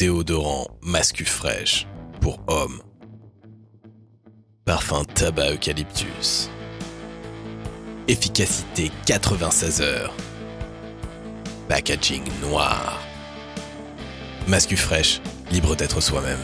déodorant Mascu Fraîche pour hommes. Parfum tabac eucalyptus. Efficacité 96 heures. Packaging noir. Mascu Fraîche, libre d'être soi-même.